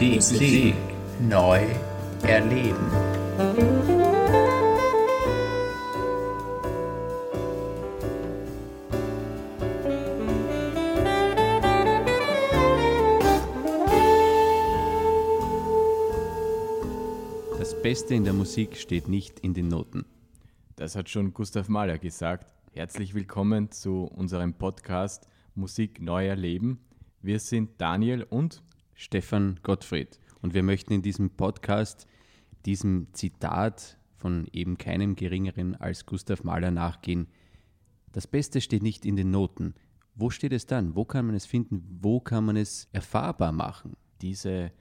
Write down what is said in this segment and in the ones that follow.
Musik, Musik neu erleben. Das Beste in der Musik steht nicht in den Noten. Das hat schon Gustav Mahler gesagt. Herzlich willkommen zu unserem Podcast Musik neu erleben. Wir sind Daniel und Stefan Gottfried. Und wir möchten in diesem Podcast diesem Zitat von eben keinem geringeren als Gustav Mahler nachgehen. Das Beste steht nicht in den Noten. Wo steht es dann? Wo kann man es finden? Wo kann man es erfahrbar machen? Diese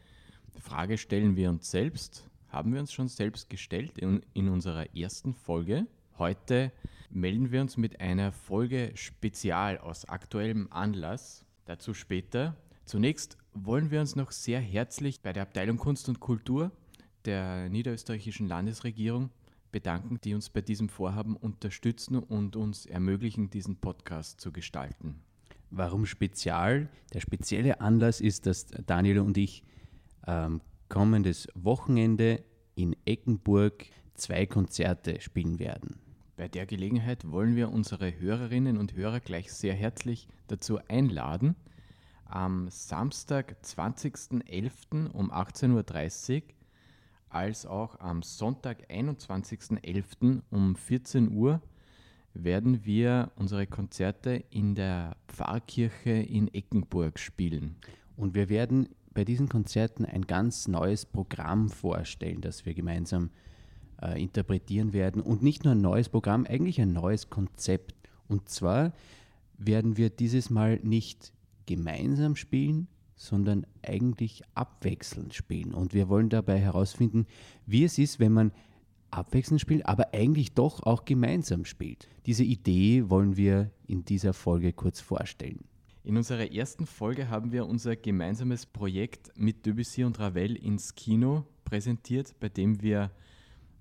Frage stellen wir uns selbst, haben wir uns schon selbst gestellt in, in unserer ersten Folge. Heute melden wir uns mit einer Folge Spezial aus aktuellem Anlass. Dazu später. Zunächst wollen wir uns noch sehr herzlich bei der Abteilung Kunst und Kultur der niederösterreichischen Landesregierung bedanken, die uns bei diesem Vorhaben unterstützen und uns ermöglichen, diesen Podcast zu gestalten. Warum spezial? Der spezielle Anlass ist, dass Daniel und ich ähm, kommendes Wochenende in Eckenburg zwei Konzerte spielen werden. Bei der Gelegenheit wollen wir unsere Hörerinnen und Hörer gleich sehr herzlich dazu einladen, am Samstag, 20.11. um 18.30 Uhr als auch am Sonntag, 21.11. um 14 Uhr werden wir unsere Konzerte in der Pfarrkirche in Eckenburg spielen. Und wir werden bei diesen Konzerten ein ganz neues Programm vorstellen, das wir gemeinsam äh, interpretieren werden. Und nicht nur ein neues Programm, eigentlich ein neues Konzept. Und zwar werden wir dieses Mal nicht gemeinsam spielen, sondern eigentlich abwechselnd spielen. Und wir wollen dabei herausfinden, wie es ist, wenn man abwechselnd spielt, aber eigentlich doch auch gemeinsam spielt. Diese Idee wollen wir in dieser Folge kurz vorstellen. In unserer ersten Folge haben wir unser gemeinsames Projekt mit Debussy und Ravel ins Kino präsentiert, bei dem wir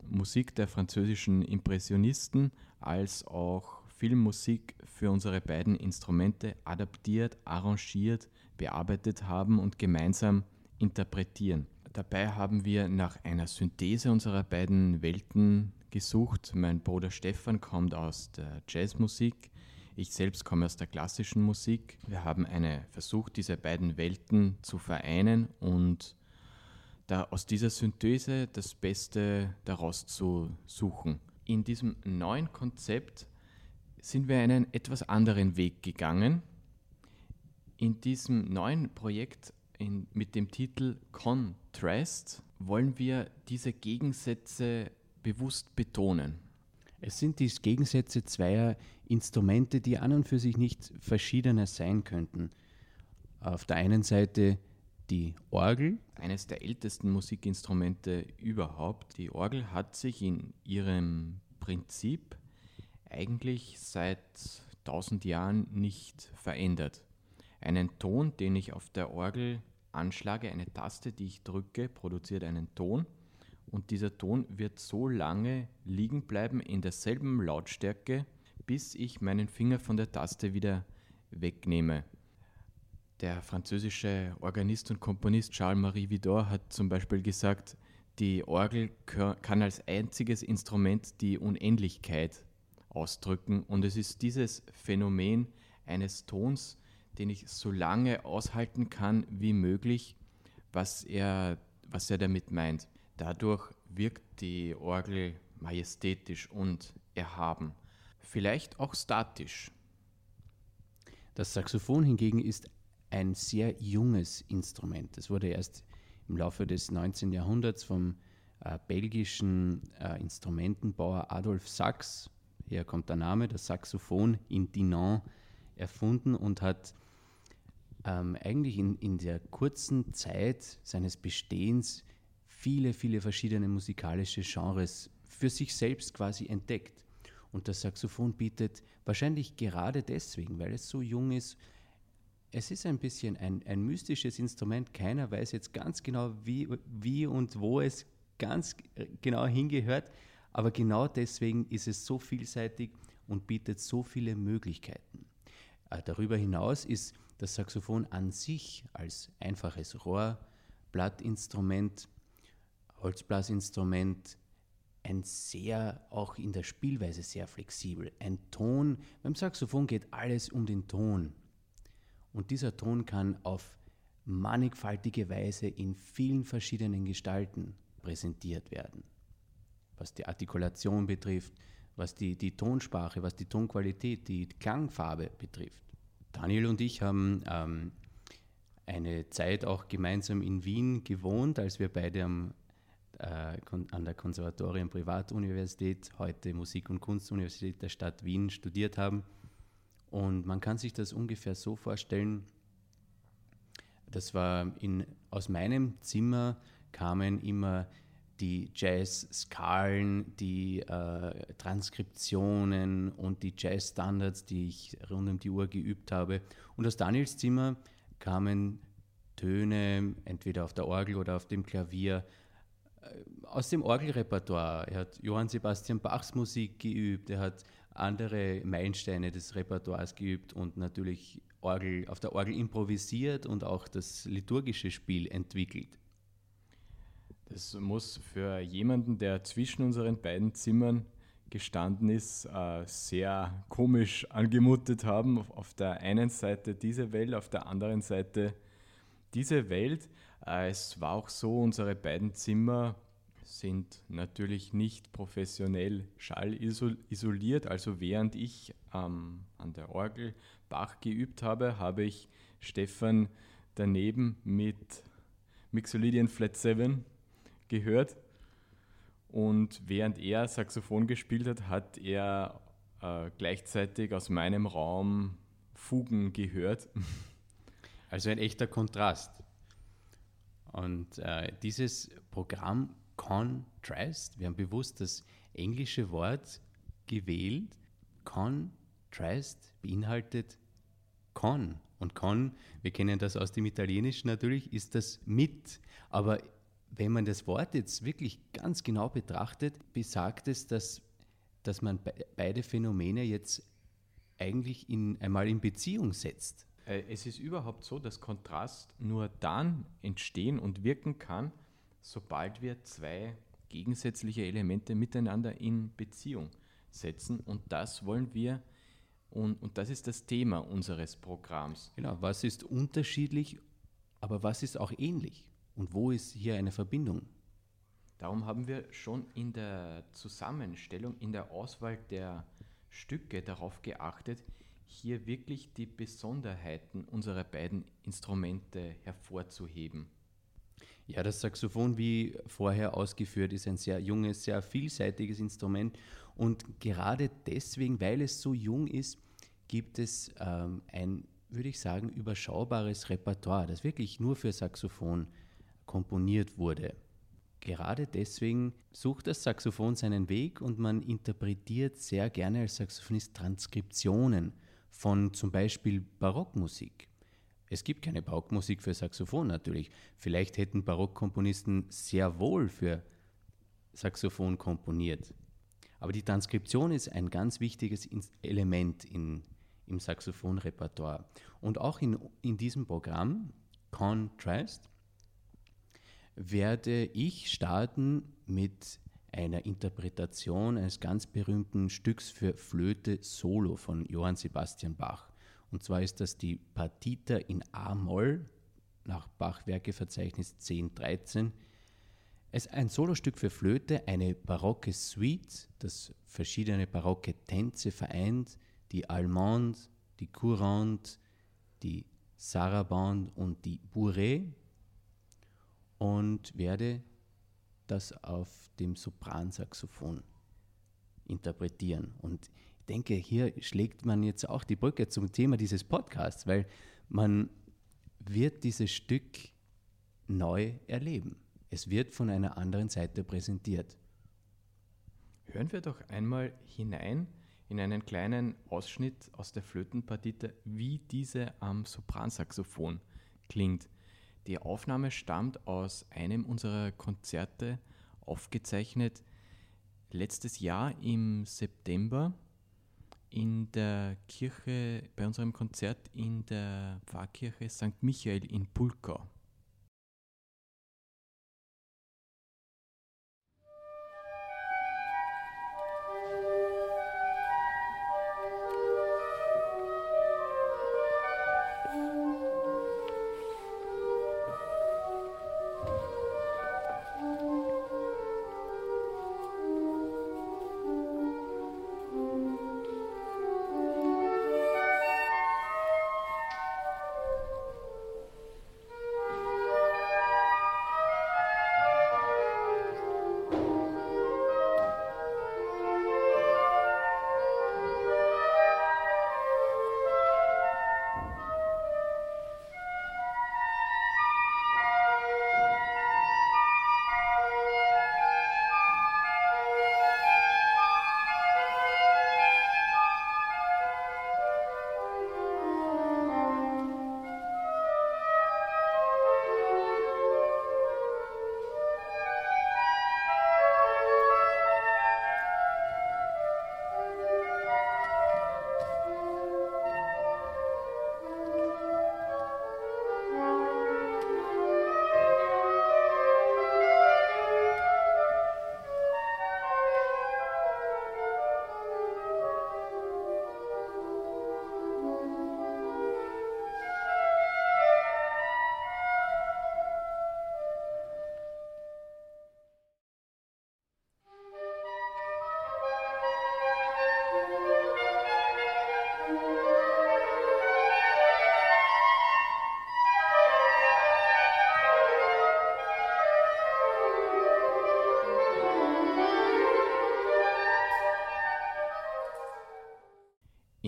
Musik der französischen Impressionisten als auch Filmmusik für unsere beiden Instrumente adaptiert, arrangiert, bearbeitet haben und gemeinsam interpretieren. Dabei haben wir nach einer Synthese unserer beiden Welten gesucht. Mein Bruder Stefan kommt aus der Jazzmusik, ich selbst komme aus der klassischen Musik. Wir haben eine, versucht, diese beiden Welten zu vereinen und da aus dieser Synthese das Beste daraus zu suchen. In diesem neuen Konzept sind wir einen etwas anderen Weg gegangen. In diesem neuen Projekt in, mit dem Titel Contrast wollen wir diese Gegensätze bewusst betonen. Es sind die Gegensätze zweier Instrumente, die an und für sich nicht verschiedener sein könnten. Auf der einen Seite die Orgel. Eines der ältesten Musikinstrumente überhaupt. Die Orgel hat sich in ihrem Prinzip eigentlich seit tausend Jahren nicht verändert. Einen Ton, den ich auf der Orgel anschlage, eine Taste, die ich drücke, produziert einen Ton und dieser Ton wird so lange liegen bleiben in derselben Lautstärke, bis ich meinen Finger von der Taste wieder wegnehme. Der französische Organist und Komponist Charles-Marie Vidor hat zum Beispiel gesagt, die Orgel kann als einziges Instrument die Unendlichkeit ausdrücken und es ist dieses Phänomen eines Tons, den ich so lange aushalten kann wie möglich, was er, was er damit meint. Dadurch wirkt die Orgel majestätisch und erhaben, vielleicht auch statisch. Das Saxophon hingegen ist ein sehr junges Instrument. Es wurde erst im Laufe des 19. Jahrhunderts vom äh, belgischen äh, Instrumentenbauer Adolf Sachs, hier kommt der Name, das Saxophon in Dinan erfunden und hat ähm, eigentlich in, in der kurzen Zeit seines Bestehens viele, viele verschiedene musikalische Genres für sich selbst quasi entdeckt. Und das Saxophon bietet wahrscheinlich gerade deswegen, weil es so jung ist, es ist ein bisschen ein, ein mystisches Instrument. Keiner weiß jetzt ganz genau, wie, wie und wo es ganz genau hingehört. Aber genau deswegen ist es so vielseitig und bietet so viele Möglichkeiten. Äh, darüber hinaus ist das Saxophon an sich als einfaches Rohr Blattinstrument, Holzblasinstrument, ein sehr, auch in der Spielweise sehr flexibel. Ein Ton, beim Saxophon geht alles um den Ton. Und dieser Ton kann auf mannigfaltige Weise in vielen verschiedenen Gestalten präsentiert werden. Was die Artikulation betrifft, was die, die Tonsprache, was die Tonqualität, die Klangfarbe betrifft. Daniel und ich haben ähm, eine Zeit auch gemeinsam in Wien gewohnt, als wir beide am, äh, an der Konservatorien Privatuniversität, heute Musik- und Kunstuniversität der Stadt Wien studiert haben. Und man kann sich das ungefähr so vorstellen, das war in, aus meinem Zimmer kamen immer die Jazz-Skalen, die äh, Transkriptionen und die Jazz-Standards, die ich rund um die Uhr geübt habe. Und aus Daniels Zimmer kamen Töne, entweder auf der Orgel oder auf dem Klavier, äh, aus dem Orgelrepertoire. Er hat Johann Sebastian Bachs Musik geübt, er hat andere Meilensteine des Repertoires geübt und natürlich Orgel, auf der Orgel improvisiert und auch das liturgische Spiel entwickelt. Das muss für jemanden, der zwischen unseren beiden Zimmern gestanden ist, äh, sehr komisch angemutet haben. Auf der einen Seite diese Welt, auf der anderen Seite diese Welt. Äh, es war auch so, unsere beiden Zimmer sind natürlich nicht professionell schallisoliert. Also während ich ähm, an der Orgel Bach geübt habe, habe ich Stefan daneben mit Mixolydian Flat 7 gehört. Und während er Saxophon gespielt hat, hat er äh, gleichzeitig aus meinem Raum Fugen gehört. Also ein echter Kontrast. Und äh, dieses Programm Contrast, wir haben bewusst das englische Wort gewählt. Contrast beinhaltet con. Und con, wir kennen das aus dem Italienischen natürlich, ist das mit. Aber wenn man das Wort jetzt wirklich ganz genau betrachtet, besagt es, dass, dass man beide Phänomene jetzt eigentlich in, einmal in Beziehung setzt. Äh, es ist überhaupt so, dass Kontrast nur dann entstehen und wirken kann, sobald wir zwei gegensätzliche Elemente miteinander in Beziehung setzen. Und das wollen wir, und, und das ist das Thema unseres Programms. Genau, was ist unterschiedlich, aber was ist auch ähnlich? Und wo ist hier eine Verbindung? Darum haben wir schon in der Zusammenstellung, in der Auswahl der Stücke darauf geachtet, hier wirklich die Besonderheiten unserer beiden Instrumente hervorzuheben. Ja, das Saxophon, wie vorher ausgeführt, ist ein sehr junges, sehr vielseitiges Instrument. Und gerade deswegen, weil es so jung ist, gibt es ähm, ein, würde ich sagen, überschaubares Repertoire, das wirklich nur für Saxophon komponiert wurde. Gerade deswegen sucht das Saxophon seinen Weg und man interpretiert sehr gerne als Saxophonist Transkriptionen von zum Beispiel Barockmusik. Es gibt keine Barockmusik für Saxophon natürlich. Vielleicht hätten Barockkomponisten sehr wohl für Saxophon komponiert. Aber die Transkription ist ein ganz wichtiges Element in, im Saxophonrepertoire. Und auch in, in diesem Programm, Contrast, werde ich starten mit einer Interpretation eines ganz berühmten Stücks für Flöte Solo von Johann Sebastian Bach. Und zwar ist das die Partita in A-Moll nach Bach-Werkeverzeichnis 1013. Es ist ein Solostück für Flöte, eine barocke Suite, das verschiedene barocke Tänze vereint, die Allemande, die Courante, die Sarabande und die Bourrée und werde das auf dem Sopransaxophon interpretieren. Und denke, hier schlägt man jetzt auch die Brücke zum Thema dieses Podcasts, weil man wird dieses Stück neu erleben. Es wird von einer anderen Seite präsentiert. Hören wir doch einmal hinein in einen kleinen Ausschnitt aus der Flötenpartite, wie diese am Sopransaxophon klingt. Die Aufnahme stammt aus einem unserer Konzerte, aufgezeichnet letztes Jahr im September in der Kirche, bei unserem Konzert in der Pfarrkirche St. Michael in Pulkau.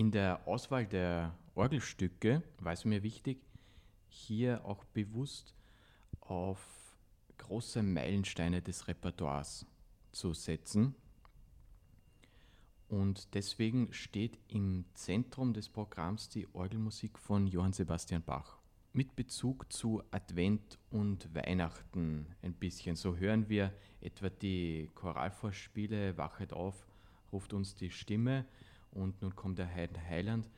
In der Auswahl der Orgelstücke war es mir wichtig, hier auch bewusst auf große Meilensteine des Repertoires zu setzen. Und deswegen steht im Zentrum des Programms die Orgelmusik von Johann Sebastian Bach. Mit Bezug zu Advent und Weihnachten ein bisschen. So hören wir etwa die Choralvorspiele Wachet auf, ruft uns die Stimme und nun kommt der Heiden Heiland.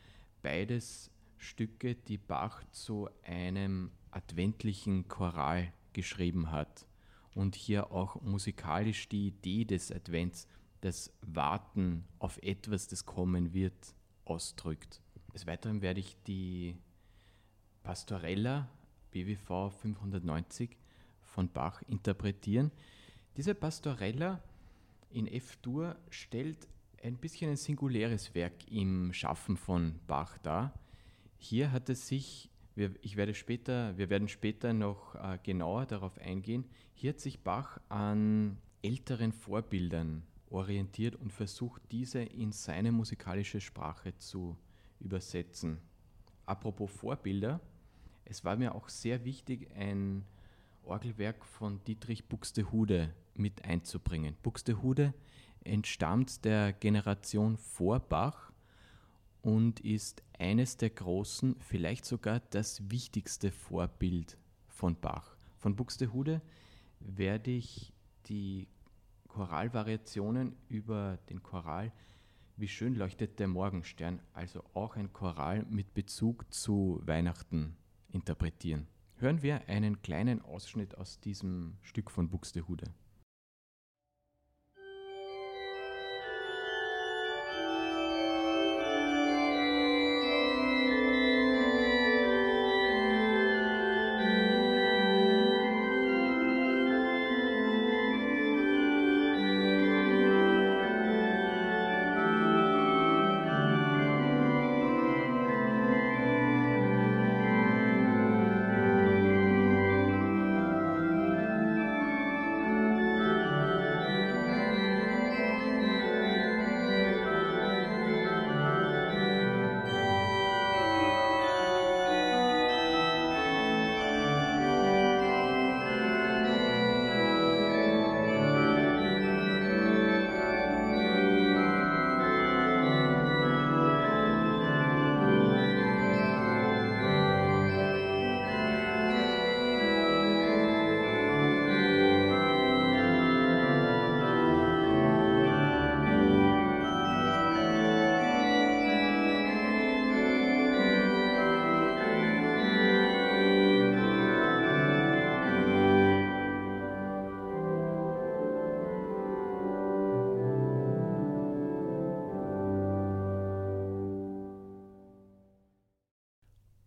Beides Stücke, die Bach zu einem adventlichen Choral geschrieben hat und hier auch musikalisch die Idee des Advents, das Warten auf etwas, das kommen wird, ausdrückt. Des Weiteren werde ich die Pastorella BWV 590 von Bach interpretieren. Diese Pastorella in F-Dur stellt ein bisschen ein singuläres Werk im Schaffen von Bach dar. Hier hat es sich, wir, ich werde später, wir werden später noch äh, genauer darauf eingehen, hier hat sich Bach an älteren Vorbildern orientiert und versucht, diese in seine musikalische Sprache zu übersetzen. Apropos Vorbilder, es war mir auch sehr wichtig, ein Orgelwerk von Dietrich Buxtehude mit einzubringen. Buxtehude entstammt der Generation vor Bach und ist eines der großen, vielleicht sogar das wichtigste Vorbild von Bach. Von Buxtehude werde ich die Choralvariationen über den Choral Wie schön leuchtet der Morgenstern, also auch ein Choral mit Bezug zu Weihnachten interpretieren. Hören wir einen kleinen Ausschnitt aus diesem Stück von Buxtehude.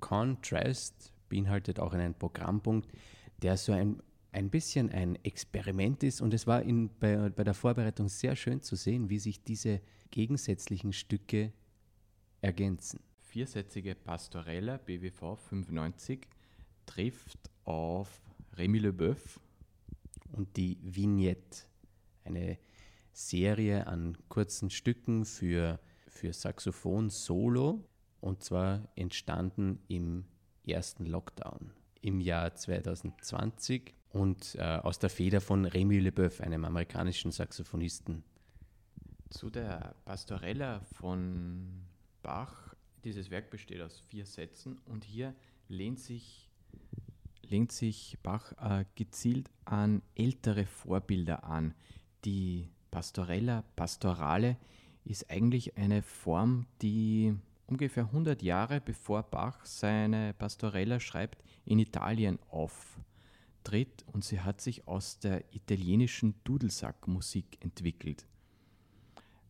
Contrast beinhaltet auch einen Programmpunkt, der so ein, ein bisschen ein Experiment ist. Und es war in, bei, bei der Vorbereitung sehr schön zu sehen, wie sich diese gegensätzlichen Stücke ergänzen. Viersätzige Pastorella BWV 95 trifft auf Rémi Leboeuf. Und die Vignette, eine Serie an kurzen Stücken für, für Saxophon Solo, und zwar entstanden im ersten Lockdown im Jahr 2020 und äh, aus der Feder von Rémi Leboeuf, einem amerikanischen Saxophonisten. Zu der Pastorella von Bach. Dieses Werk besteht aus vier Sätzen und hier lehnt sich, lehnt sich Bach äh, gezielt an ältere Vorbilder an. Die Pastorella, Pastorale ist eigentlich eine Form, die ungefähr 100 Jahre bevor Bach seine Pastorella schreibt, in Italien auftritt und sie hat sich aus der italienischen Dudelsackmusik entwickelt.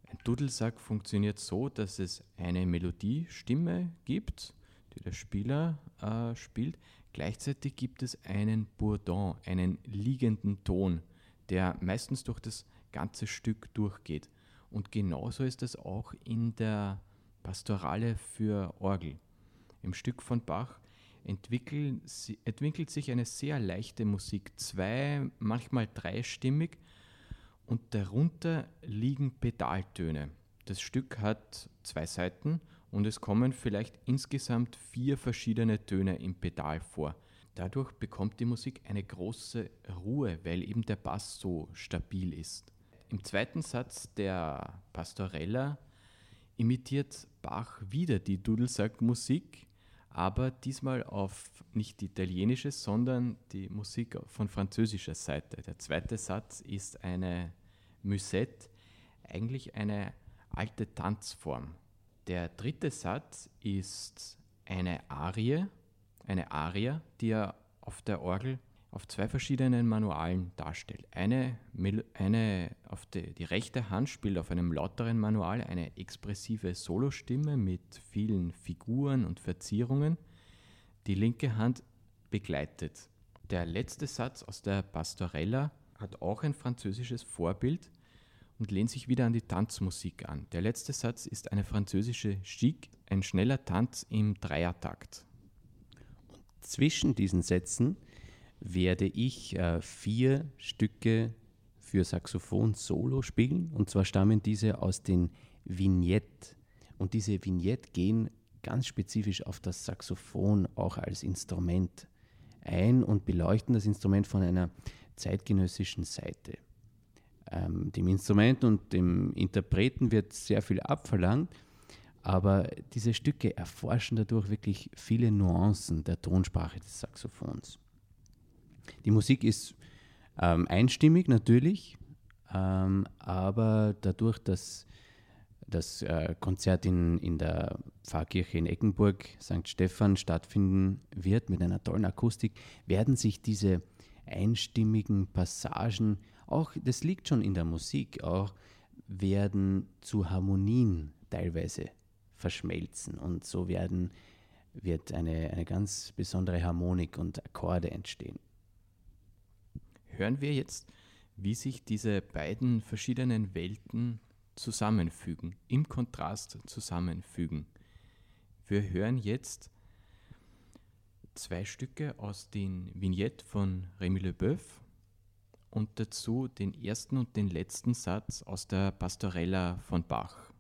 Ein Dudelsack funktioniert so, dass es eine Melodiestimme gibt, die der Spieler äh, spielt. Gleichzeitig gibt es einen Bourdon, einen liegenden Ton, der meistens durch das ganze Stück durchgeht. Und genauso ist es auch in der Pastorale für Orgel. Im Stück von Bach entwickelt, sich eine sehr leichte Musik, zwei, manchmal dreistimmig und darunter liegen Pedaltöne. Das Stück hat zwei Seiten und es kommen vielleicht insgesamt vier verschiedene Töne im Pedal vor. Dadurch bekommt die Musik eine große Ruhe, weil eben der Bass so stabil ist. Im zweiten Satz der Pastorella imitiert Bach wieder die Dudelsackmusik, aber diesmal auf nicht die italienische, sondern die Musik von französischer Seite. Der zweite Satz ist eine Musette, eigentlich eine alte Tanzform. Der dritte Satz ist eine Arie, eine Aria, die er auf der Orgel auf zwei verschiedenen Manualen darstellt. Eine, eine auf die, die rechte Hand spielt auf einem lauteren Manual eine expressive Solostimme mit vielen Figuren und Verzierungen. Die linke Hand begleitet. Der letzte Satz aus der Pastorella hat auch ein französisches Vorbild und lehnt sich wieder an die Tanzmusik an. Der letzte Satz ist eine französische Chic, ein schneller Tanz im Dreiertakt. Zwischen diesen Sätzen werde ich äh, vier Stücke für Saxophon solo spielen. Und zwar stammen diese aus den Vignettes und diese Vignettes gehen ganz spezifisch auf das Saxophon auch als Instrument ein und beleuchten das Instrument von einer zeitgenössischen Seite. Ähm, dem Instrument und dem Interpreten wird sehr viel abverlangt, aber diese Stücke erforschen dadurch wirklich viele Nuancen der Tonsprache des Saxophons. Die Musik ist ähm, einstimmig natürlich, ähm, aber dadurch, dass das äh, Konzert in, in der Pfarrkirche in Eckenburg, St. Stephan, stattfinden wird mit einer tollen Akustik, werden sich diese einstimmigen Passagen auch das liegt schon in der Musik, auch werden zu Harmonien teilweise verschmelzen und so werden, wird eine, eine ganz besondere Harmonik und Akkorde entstehen hören wir jetzt, wie sich diese beiden verschiedenen Welten zusammenfügen, im Kontrast zusammenfügen. Wir hören jetzt zwei Stücke aus den Vignetten von Rémi Leboeuf und dazu den ersten und den letzten Satz aus der Pastorella von Bach.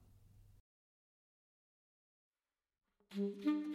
Musik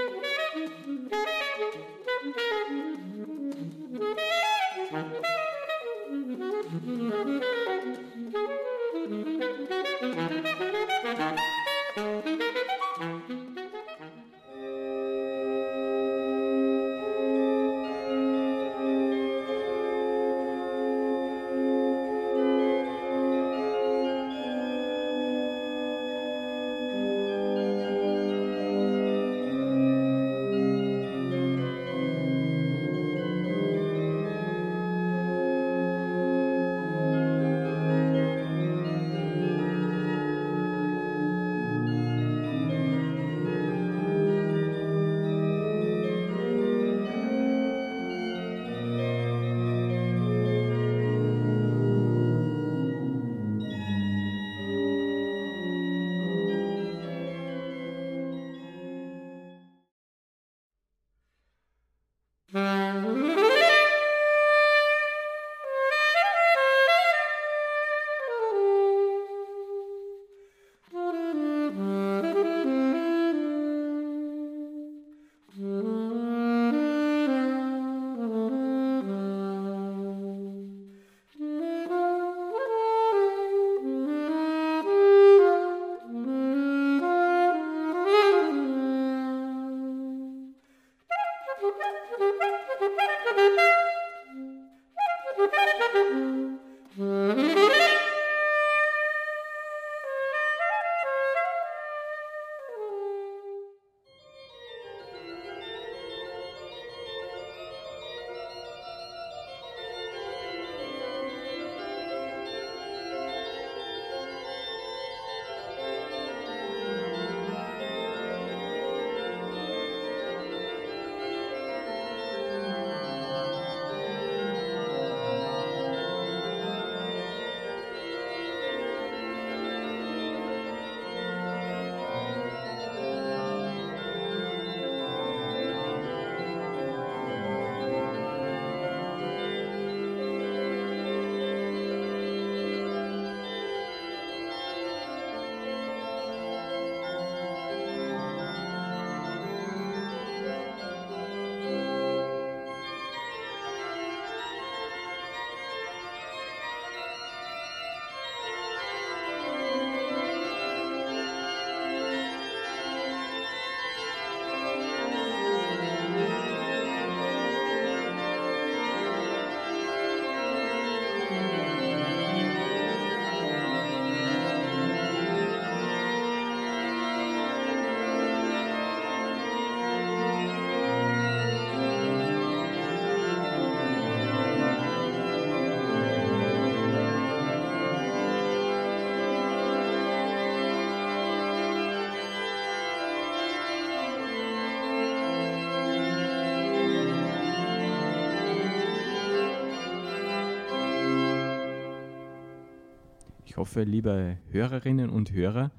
hoffe, liebe Hörerinnen und Hörer,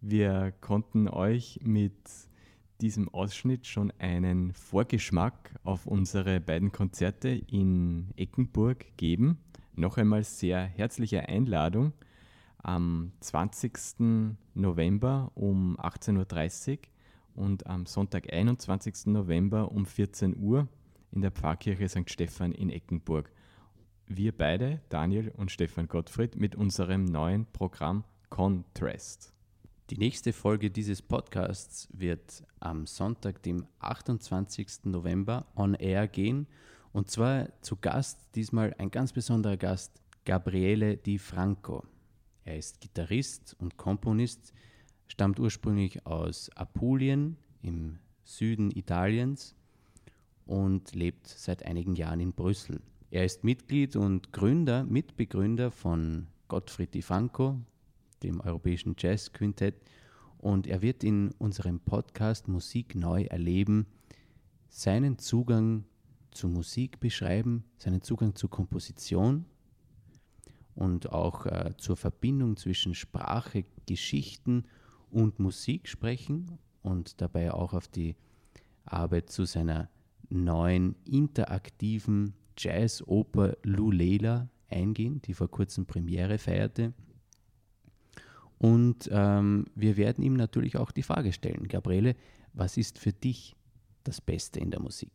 wir konnten euch mit diesem Ausschnitt schon einen Vorgeschmack auf unsere beiden Konzerte in Eckenburg geben. Noch einmal sehr herzliche Einladung am 20. November um 18.30 Uhr und am Sonntag, 21. November um 14 Uhr in der Pfarrkirche St. Stephan in Eckenburg. Wir beide, Daniel und Stefan Gottfried, mit unserem neuen Programm Contrast. Die nächste Folge dieses Podcasts wird am Sonntag, dem 28. November, on air gehen. Und zwar zu Gast, diesmal ein ganz besonderer Gast, Gabriele Di Franco. Er ist Gitarrist und Komponist, stammt ursprünglich aus Apulien im Süden Italiens und lebt seit einigen Jahren in Brüssel. Er ist Mitglied und Gründer, Mitbegründer von Gottfried Di Franco, dem Europäischen Jazz Quintett. Und er wird in unserem Podcast Musik neu erleben, seinen Zugang zu Musik beschreiben, seinen Zugang zur Komposition und auch äh, zur Verbindung zwischen Sprache, Geschichten und Musik sprechen und dabei auch auf die Arbeit zu seiner neuen interaktiven Jazz-Oper Lulela eingehen, die vor kurzem Premiere feierte. Und ähm, wir werden ihm natürlich auch die Frage stellen, Gabriele, was ist für dich das Beste in der Musik?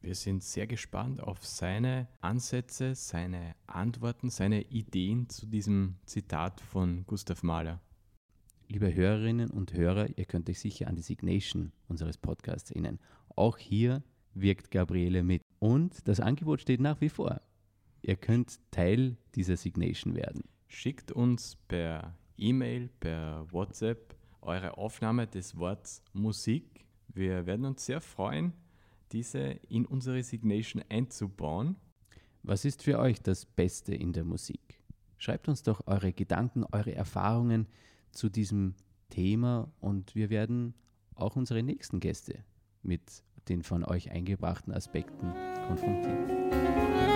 Wir sind sehr gespannt auf seine Ansätze, seine Antworten, seine Ideen zu diesem Zitat von Gustav Mahler. Liebe Hörerinnen und Hörer, ihr könnt euch sicher an die Signation unseres Podcasts erinnern. Auch hier wirkt Gabriele mit. Und das Angebot steht nach wie vor. Ihr könnt Teil dieser Signation werden. Schickt uns per E-Mail, per WhatsApp eure Aufnahme des Wortes Musik. Wir werden uns sehr freuen, diese in unsere Signation einzubauen. Was ist für euch das Beste in der Musik? Schreibt uns doch eure Gedanken, eure Erfahrungen zu diesem Thema und wir werden auch unsere nächsten Gäste mit den von euch eingebrachten Aspekten konfrontieren.